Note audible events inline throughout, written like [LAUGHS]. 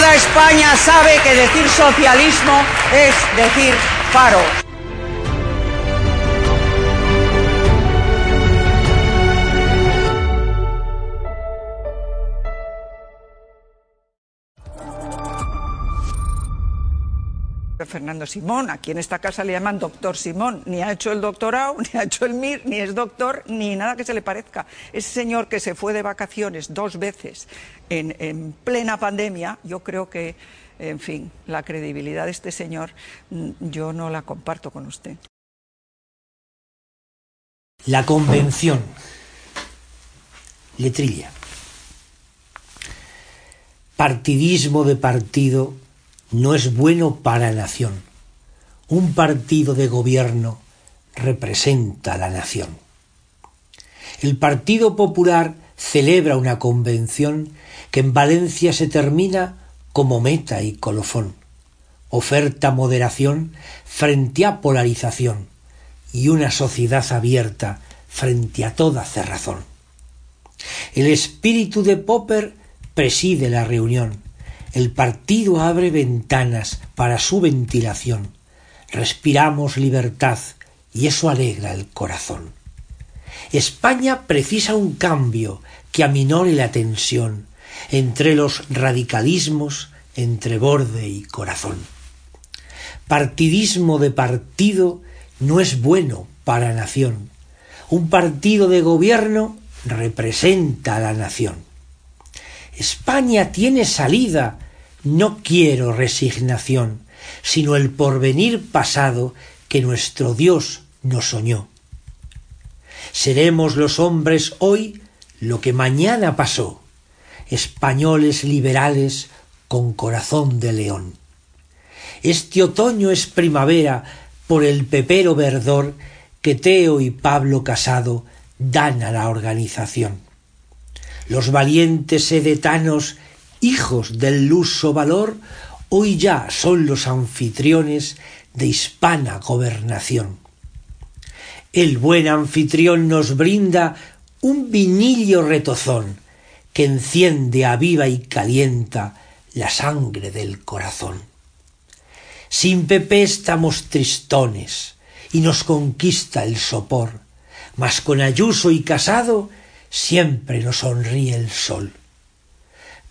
España sabe que decir socialismo es decir paro. Fernando Simón, aquí en esta casa le llaman doctor Simón, ni ha hecho el doctorado, [LAUGHS] ni ha hecho el MIR, ni es doctor, ni nada que se le parezca. Ese señor que se fue de vacaciones dos veces en, en plena pandemia, yo creo que, en fin, la credibilidad de este señor mm, yo no la comparto con usted. La convención. Letrilla. Partidismo de partido no es bueno para la nación. Un partido de gobierno representa a la nación. El Partido Popular celebra una convención que en Valencia se termina como meta y colofón. Oferta moderación frente a polarización y una sociedad abierta frente a toda cerrazón. El espíritu de Popper preside la reunión el partido abre ventanas para su ventilación. Respiramos libertad y eso alegra el corazón. España precisa un cambio que aminore la tensión entre los radicalismos, entre borde y corazón. Partidismo de partido no es bueno para nación. Un partido de gobierno representa a la nación. España tiene salida. No quiero resignación, sino el porvenir pasado que nuestro Dios nos soñó. Seremos los hombres hoy lo que mañana pasó, españoles liberales con corazón de león. Este otoño es primavera por el pepero verdor que Teo y Pablo Casado dan a la organización los valientes sedetanos, hijos del luso valor, hoy ya son los anfitriones de hispana gobernación. El buen anfitrión nos brinda un vinillo retozón que enciende, aviva y calienta la sangre del corazón. Sin Pepe estamos tristones y nos conquista el sopor, mas con Ayuso y Casado siempre nos sonríe el sol.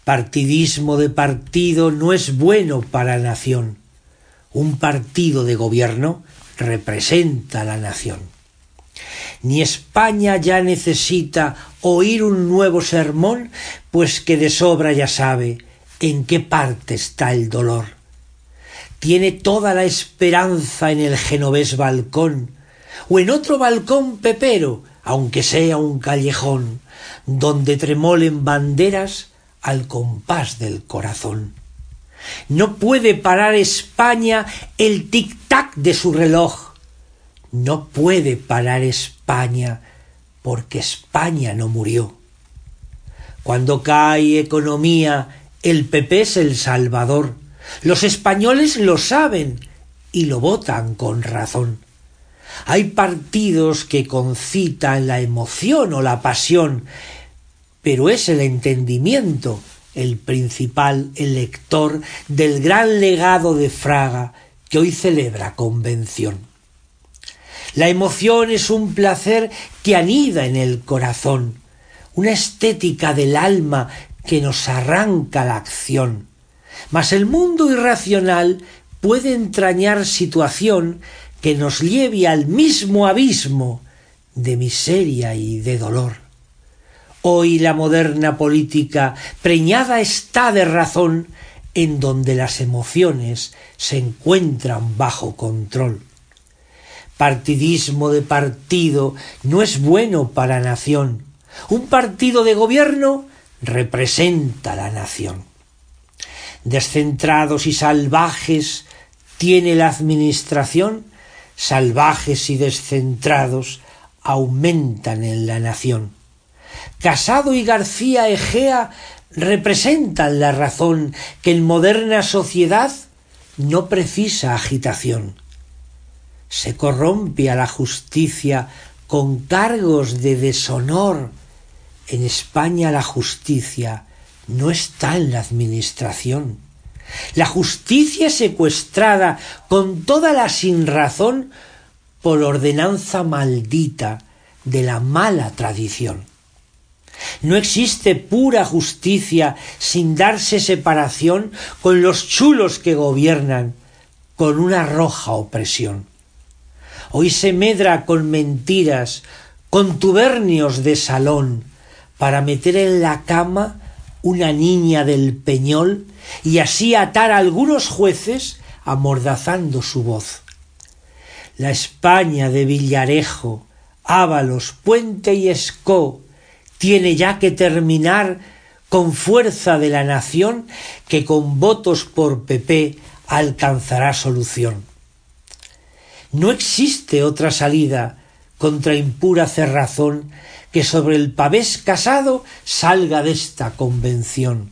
Partidismo de partido no es bueno para la nación. Un partido de gobierno representa a la nación. Ni España ya necesita oír un nuevo sermón, pues que de sobra ya sabe en qué parte está el dolor. Tiene toda la esperanza en el genovés balcón, o en otro balcón pepero, aunque sea un callejón, donde tremolen banderas al compás del corazón. No puede parar España el tic-tac de su reloj. No puede parar España porque España no murió. Cuando cae economía, el PP es el salvador. Los españoles lo saben y lo votan con razón. Hay partidos que concitan la emoción o la pasión, pero es el entendimiento el principal elector del gran legado de Fraga que hoy celebra convención. La emoción es un placer que anida en el corazón, una estética del alma que nos arranca la acción. Mas el mundo irracional puede entrañar situación que nos lleve al mismo abismo de miseria y de dolor. Hoy la moderna política preñada está de razón en donde las emociones se encuentran bajo control. Partidismo de partido no es bueno para nación. Un partido de gobierno representa la nación. Descentrados y salvajes tiene la administración salvajes y descentrados aumentan en la nación. Casado y García Egea representan la razón que en moderna sociedad no precisa agitación. Se corrompe a la justicia con cargos de deshonor. En España la justicia no está en la administración. La justicia secuestrada con toda la sinrazón por ordenanza maldita de la mala tradición. No existe pura justicia sin darse separación con los chulos que gobiernan, con una roja opresión. Hoy se medra con mentiras, con tubernios de salón, para meter en la cama una niña del peñol y así atar a algunos jueces amordazando su voz. La España de Villarejo, Ábalos, Puente y Escó tiene ya que terminar con fuerza de la nación que con votos por PP alcanzará solución. No existe otra salida contra impura cerrazón que sobre el pavés casado salga de esta convención.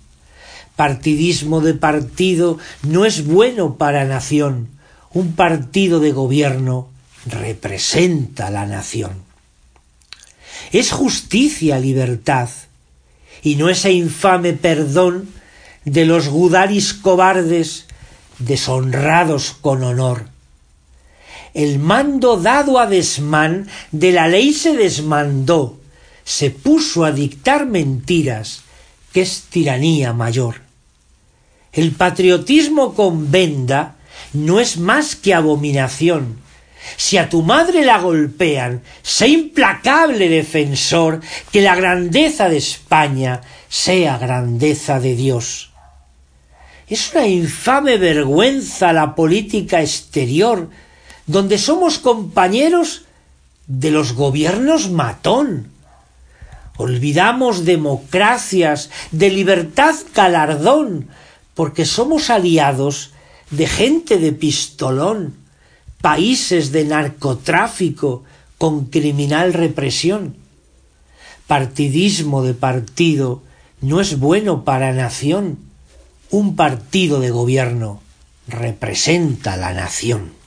Partidismo de partido no es bueno para nación. Un partido de gobierno representa la nación. Es justicia libertad, y no ese infame perdón de los gudaris cobardes deshonrados con honor. El mando dado a desmán de la ley se desmandó, se puso a dictar mentiras, que es tiranía mayor. El patriotismo con venda no es más que abominación, si a tu madre la golpean, sé implacable defensor, que la grandeza de España sea grandeza de Dios. Es una infame vergüenza la política exterior, donde somos compañeros de los gobiernos matón. Olvidamos democracias, de libertad galardón, porque somos aliados de gente de pistolón países de narcotráfico con criminal represión. Partidismo de partido no es bueno para nación. Un partido de gobierno representa la nación.